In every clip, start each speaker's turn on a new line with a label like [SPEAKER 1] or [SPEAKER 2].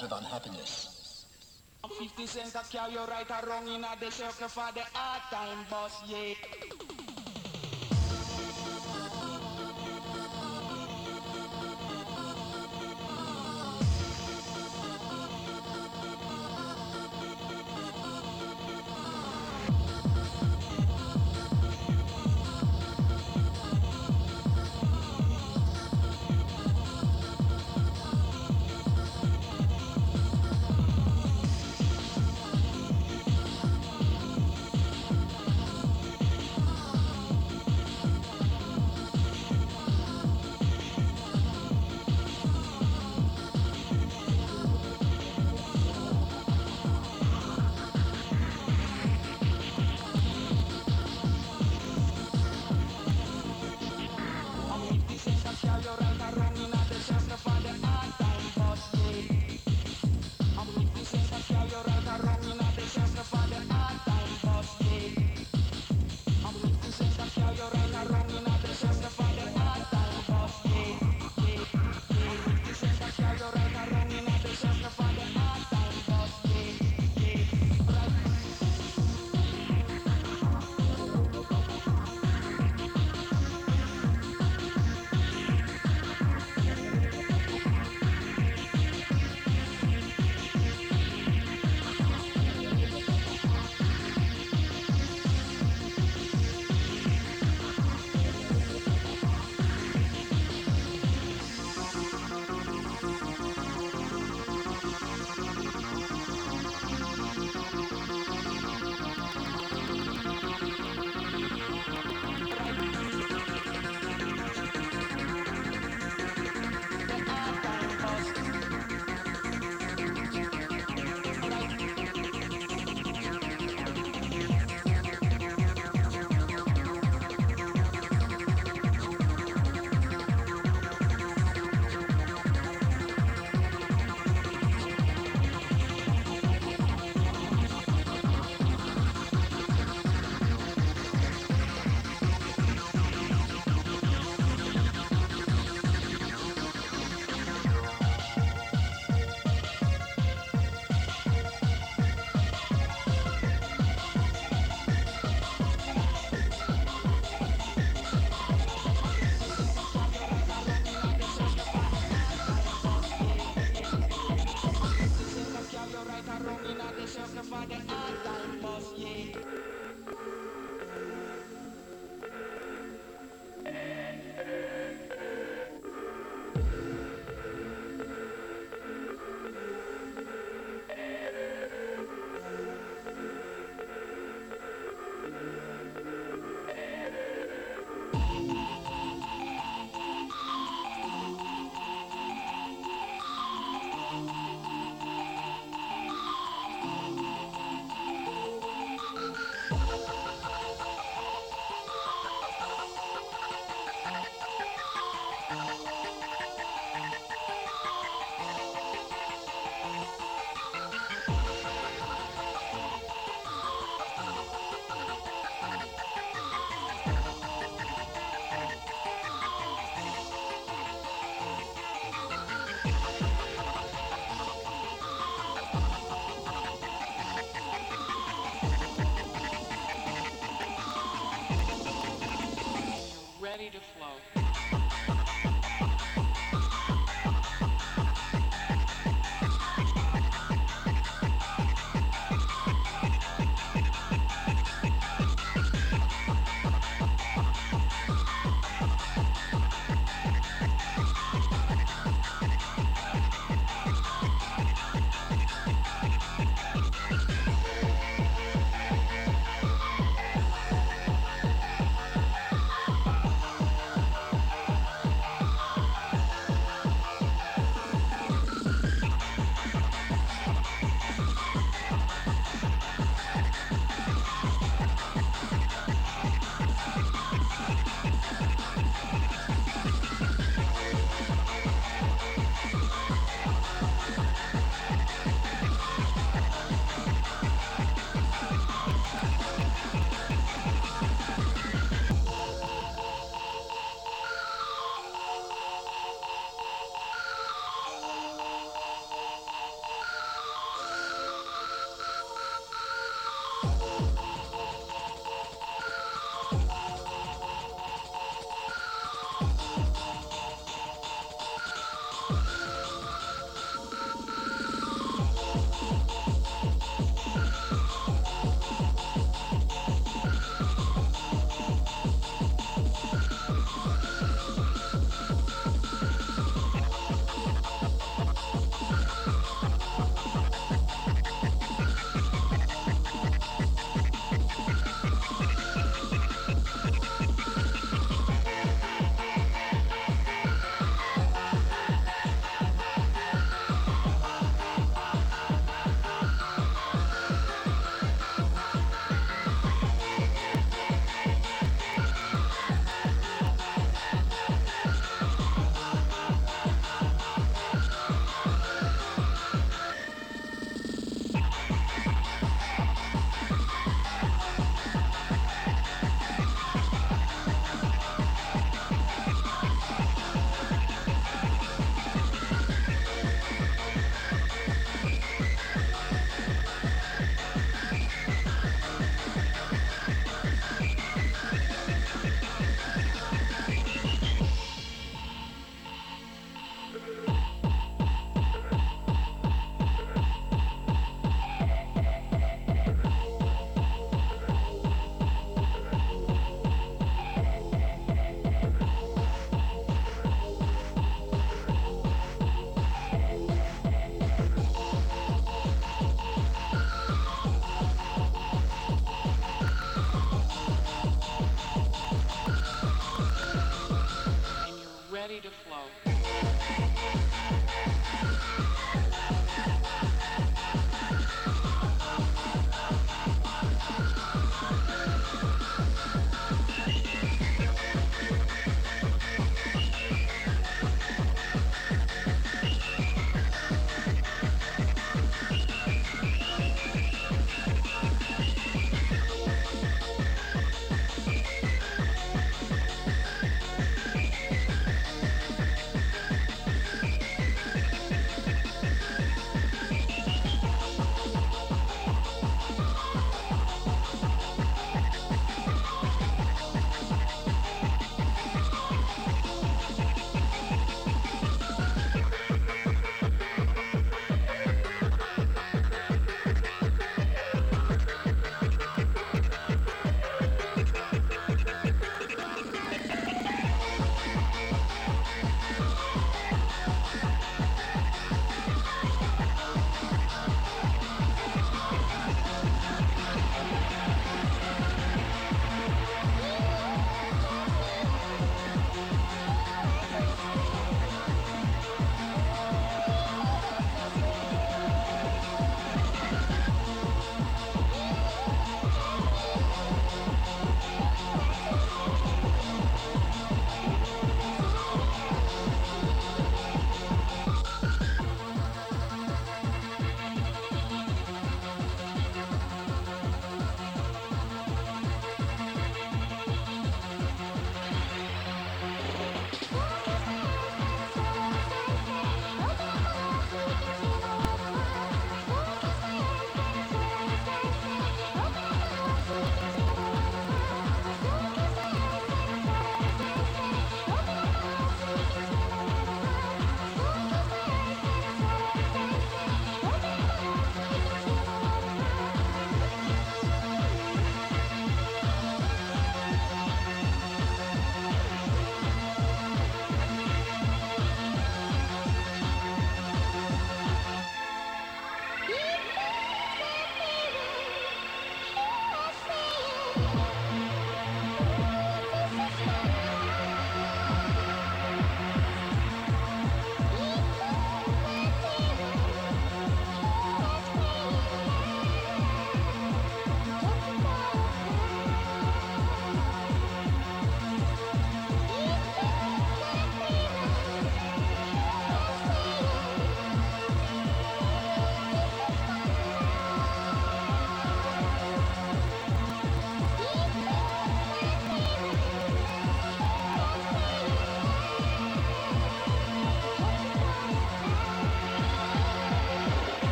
[SPEAKER 1] Are of unhappiness.
[SPEAKER 2] 50 cents a carry you right wrong in the circle for the hard time boss, yeah.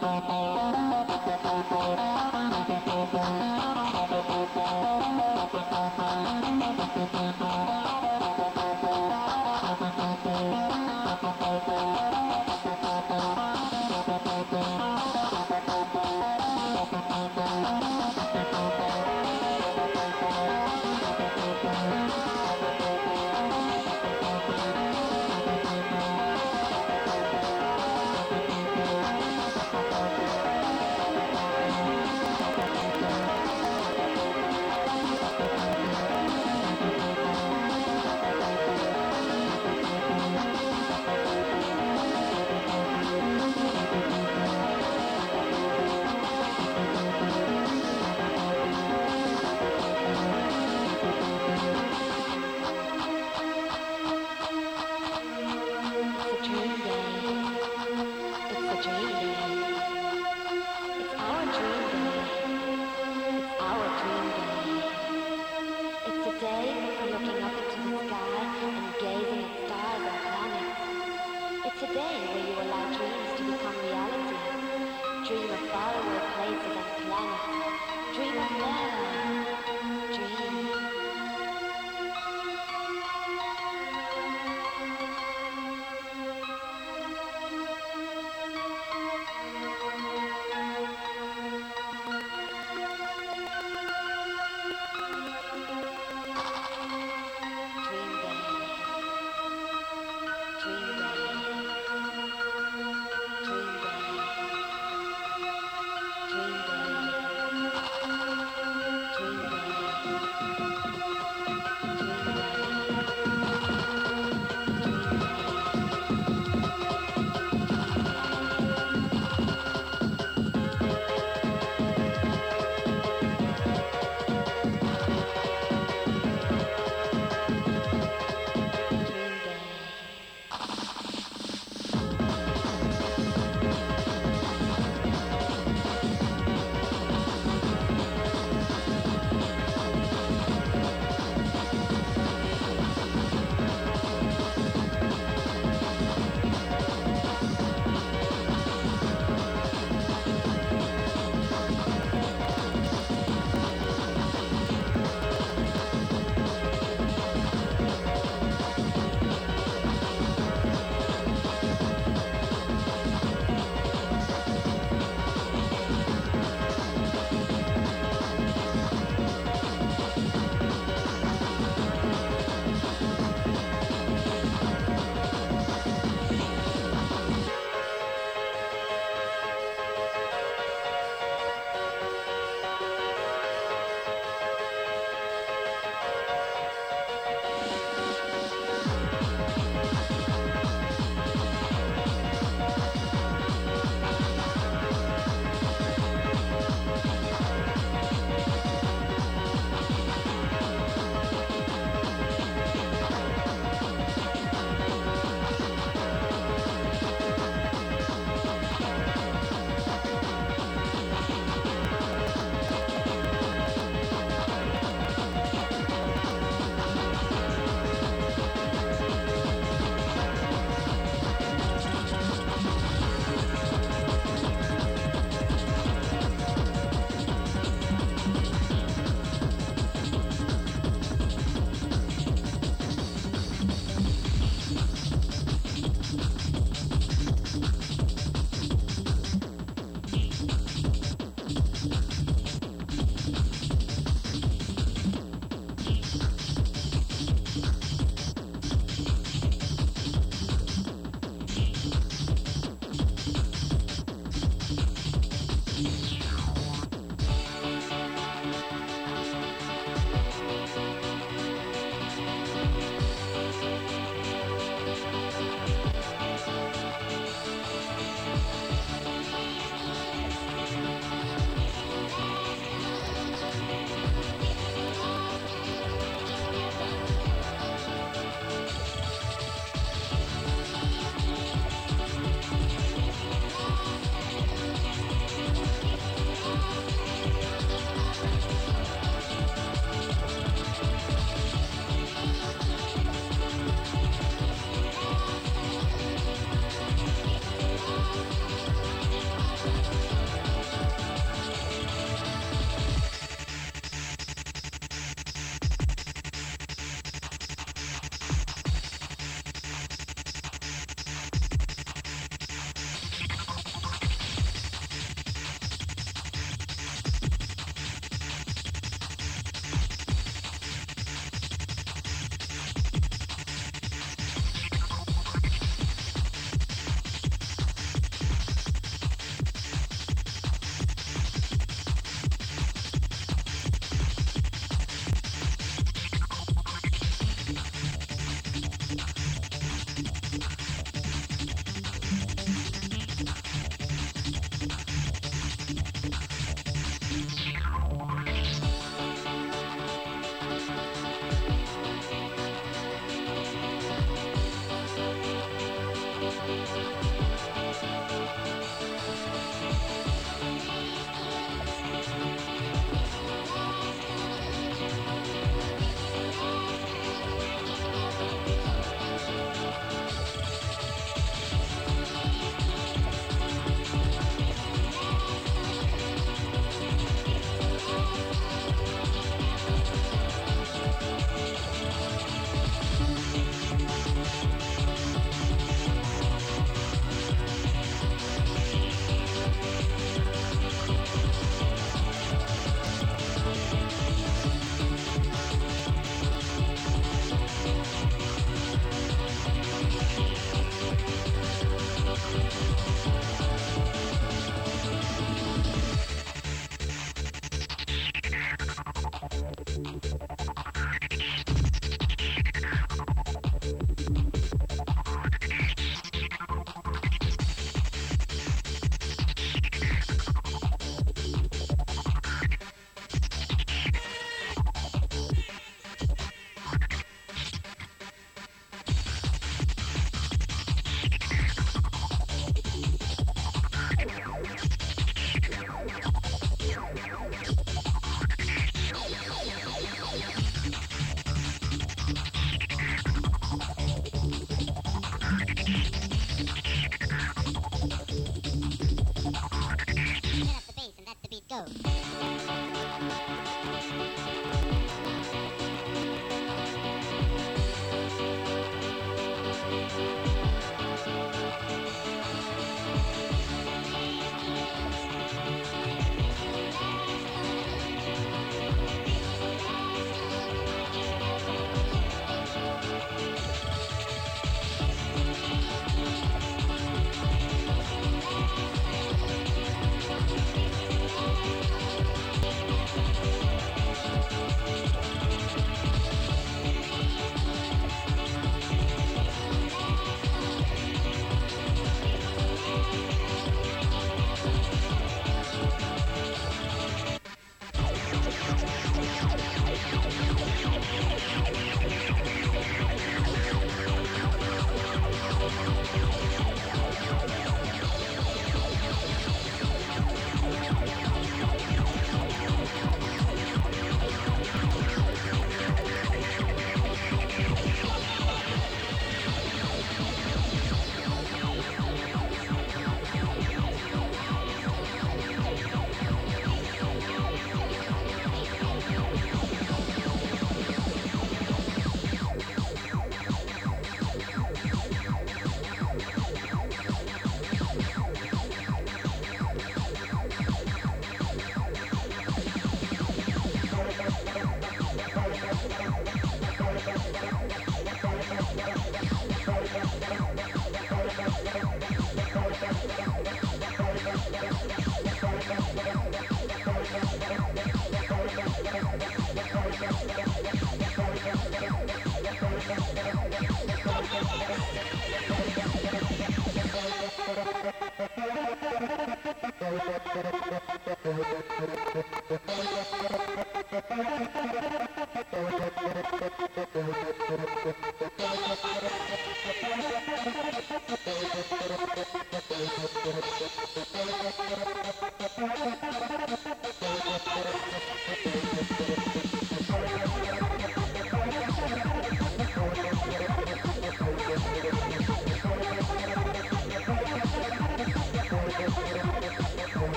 [SPEAKER 3] Dream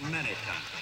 [SPEAKER 4] many times.